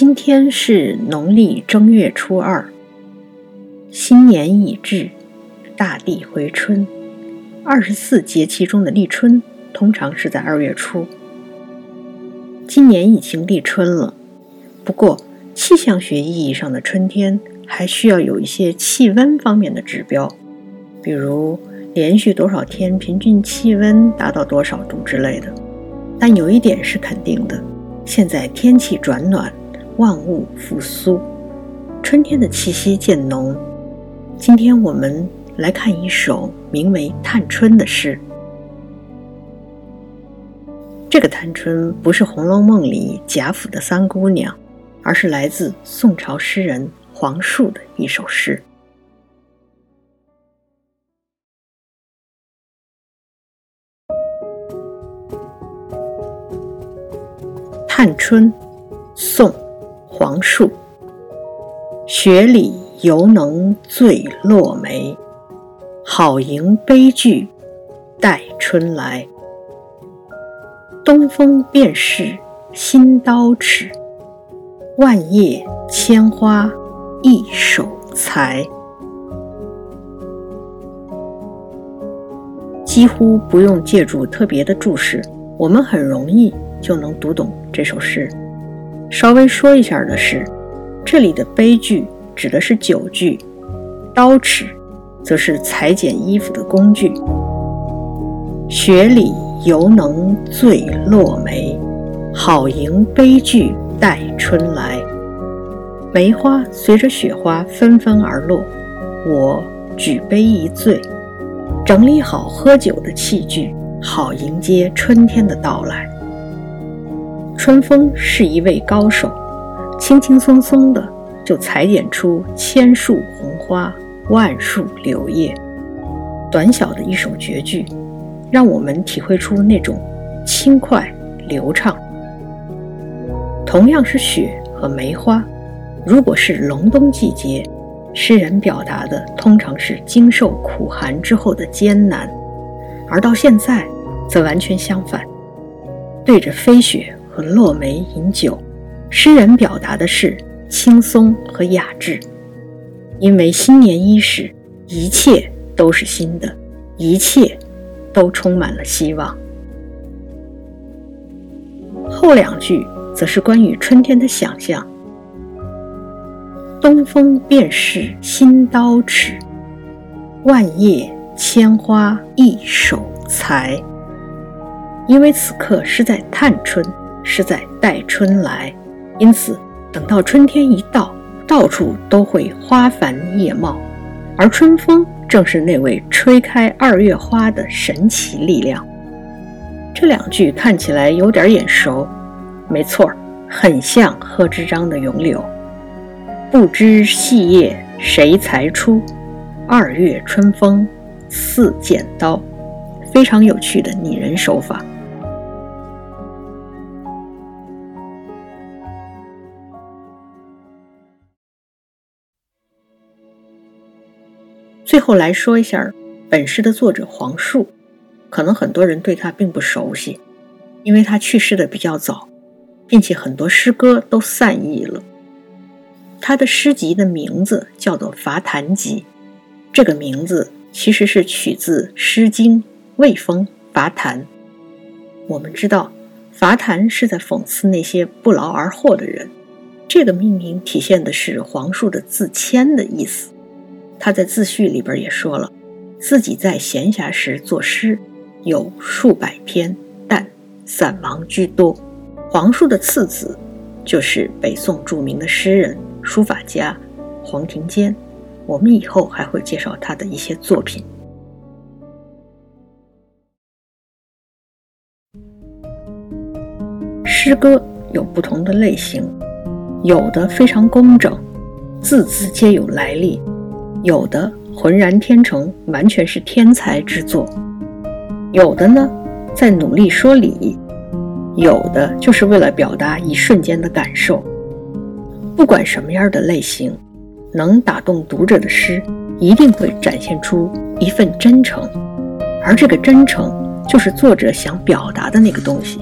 今天是农历正月初二，新年已至，大地回春。二十四节气中的立春，通常是在二月初。今年已经立春了，不过气象学意义上的春天还需要有一些气温方面的指标，比如连续多少天平均气温达到多少度之类的。但有一点是肯定的，现在天气转暖。万物复苏，春天的气息渐浓。今天我们来看一首名为《探春》的诗。这个探春不是《红楼梦》里贾府的三姑娘，而是来自宋朝诗人黄树的一首诗。《探春》，宋。黄树，雪里犹能醉落梅，好迎悲剧待春来。东风便是新刀尺，万叶千花一手裁。几乎不用借助特别的注释，我们很容易就能读懂这首诗。稍微说一下的是，这里的悲剧指的是酒具，刀尺则是裁剪衣服的工具。雪里犹能醉落梅，好迎悲剧待春来。梅花随着雪花纷纷而落，我举杯一醉，整理好喝酒的器具，好迎接春天的到来。春风是一位高手，轻轻松松的就裁剪出千树红花，万树柳叶。短小的一首绝句，让我们体会出那种轻快流畅。同样是雪和梅花，如果是隆冬季节，诗人表达的通常是经受苦寒之后的艰难；而到现在，则完全相反，对着飞雪。和落梅饮酒，诗人表达的是轻松和雅致。因为新年伊始，一切都是新的，一切都充满了希望。后两句则是关于春天的想象：东风便是新刀尺，万叶千花一手裁。因为此刻是在探春。是在待春来，因此等到春天一到，到处都会花繁叶茂，而春风正是那位吹开二月花的神奇力量。这两句看起来有点眼熟，没错很像贺知章的《咏柳》。不知细叶谁裁出，二月春风似剪刀，非常有趣的拟人手法。最后来说一下本诗的作者黄树，可能很多人对他并不熟悉，因为他去世的比较早，并且很多诗歌都散佚了。他的诗集的名字叫做《伐檀集》，这个名字其实是取自《诗经·魏风·伐檀》。我们知道，伐檀是在讽刺那些不劳而获的人，这个命名体现的是黄树的自谦的意思。他在自序里边也说了，自己在闲暇时作诗有数百篇，但散忙居多。黄树的次子就是北宋著名的诗人、书法家黄庭坚。我们以后还会介绍他的一些作品。诗歌有不同的类型，有的非常工整，字字皆有来历。有的浑然天成，完全是天才之作；有的呢，在努力说理；有的就是为了表达一瞬间的感受。不管什么样的类型，能打动读者的诗，一定会展现出一份真诚，而这个真诚，就是作者想表达的那个东西。